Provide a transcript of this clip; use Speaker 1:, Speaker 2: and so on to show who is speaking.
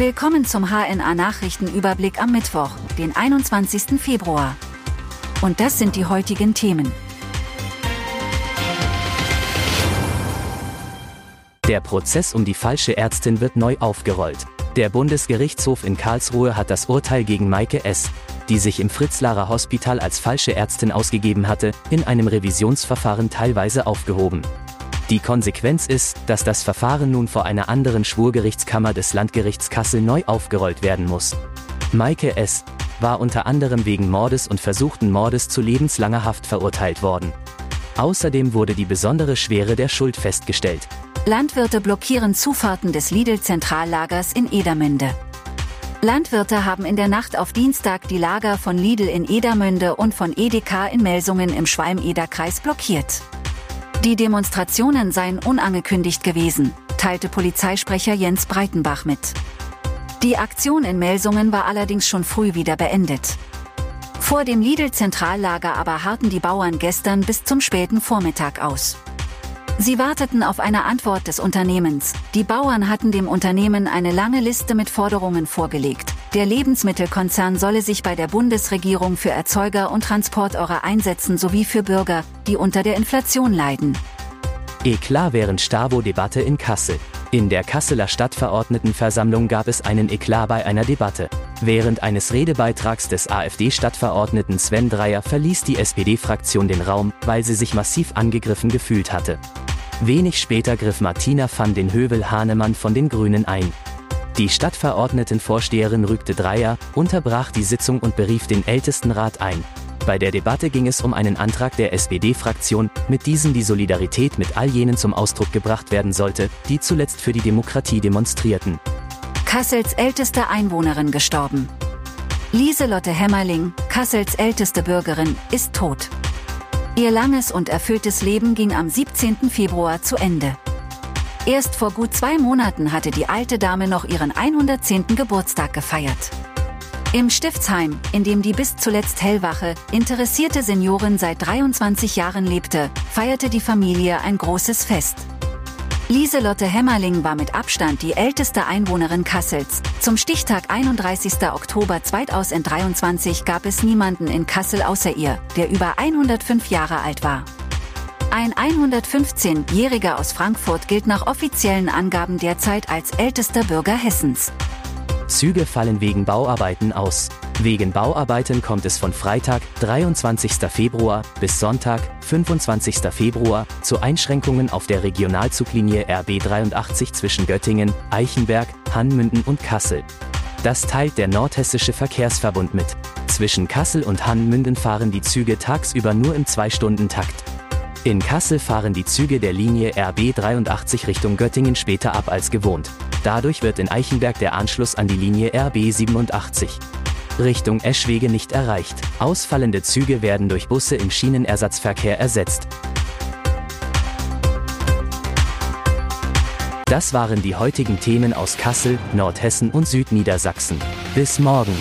Speaker 1: Willkommen zum HNA Nachrichtenüberblick am Mittwoch, den 21. Februar. Und das sind die heutigen Themen.
Speaker 2: Der Prozess um die falsche Ärztin wird neu aufgerollt. Der Bundesgerichtshof in Karlsruhe hat das Urteil gegen Maike S., die sich im Fritz-Lara Hospital als falsche Ärztin ausgegeben hatte, in einem Revisionsverfahren teilweise aufgehoben. Die Konsequenz ist, dass das Verfahren nun vor einer anderen Schwurgerichtskammer des Landgerichts Kassel neu aufgerollt werden muss. Maike S. war unter anderem wegen Mordes und versuchten Mordes zu lebenslanger Haft verurteilt worden. Außerdem wurde die besondere Schwere der Schuld festgestellt.
Speaker 1: Landwirte blockieren Zufahrten des Lidl-Zentrallagers in Edermünde. Landwirte haben in der Nacht auf Dienstag die Lager von Lidl in Edermünde und von Edeka in Melsungen im Schwalm-Eder-Kreis blockiert. Die Demonstrationen seien unangekündigt gewesen, teilte Polizeisprecher Jens Breitenbach mit. Die Aktion in Melsungen war allerdings schon früh wieder beendet. Vor dem Lidl-Zentrallager aber harrten die Bauern gestern bis zum späten Vormittag aus. Sie warteten auf eine Antwort des Unternehmens. Die Bauern hatten dem Unternehmen eine lange Liste mit Forderungen vorgelegt. Der Lebensmittelkonzern solle sich bei der Bundesregierung für Erzeuger und Transporteure einsetzen sowie für Bürger, die unter der Inflation leiden.
Speaker 2: Eklat während Stavo-Debatte in Kassel. In der Kasseler Stadtverordnetenversammlung gab es einen Eklat bei einer Debatte. Während eines Redebeitrags des AfD-Stadtverordneten Sven Dreyer verließ die SPD-Fraktion den Raum, weil sie sich massiv angegriffen gefühlt hatte. Wenig später griff Martina van den Hövel-Hahnemann von den Grünen ein. Die Stadtverordnetenvorsteherin rügte Dreier, unterbrach die Sitzung und berief den Ältestenrat ein. Bei der Debatte ging es um einen Antrag der SPD-Fraktion, mit diesem die Solidarität mit all jenen zum Ausdruck gebracht werden sollte, die zuletzt für die Demokratie demonstrierten.
Speaker 1: Kassels älteste Einwohnerin gestorben. Lieselotte Hämmerling, Kassels älteste Bürgerin, ist tot. Ihr langes und erfülltes Leben ging am 17. Februar zu Ende. Erst vor gut zwei Monaten hatte die alte Dame noch ihren 110. Geburtstag gefeiert. Im Stiftsheim, in dem die bis zuletzt hellwache, interessierte Seniorin seit 23 Jahren lebte, feierte die Familie ein großes Fest. Lieselotte Hämmerling war mit Abstand die älteste Einwohnerin Kassels. Zum Stichtag 31. Oktober 2023 gab es niemanden in Kassel außer ihr, der über 105 Jahre alt war. Ein 115-Jähriger aus Frankfurt gilt nach offiziellen Angaben derzeit als ältester Bürger Hessens.
Speaker 2: Züge fallen wegen Bauarbeiten aus. Wegen Bauarbeiten kommt es von Freitag, 23. Februar, bis Sonntag, 25. Februar, zu Einschränkungen auf der Regionalzuglinie RB 83 zwischen Göttingen, Eichenberg, Hannmünden und Kassel. Das teilt der Nordhessische Verkehrsverbund mit. Zwischen Kassel und Hannmünden fahren die Züge tagsüber nur im 2-Stunden-Takt. In Kassel fahren die Züge der Linie RB 83 Richtung Göttingen später ab als gewohnt. Dadurch wird in Eichenberg der Anschluss an die Linie RB 87 Richtung Eschwege nicht erreicht. Ausfallende Züge werden durch Busse im Schienenersatzverkehr ersetzt. Das waren die heutigen Themen aus Kassel, Nordhessen und Südniedersachsen. Bis morgen.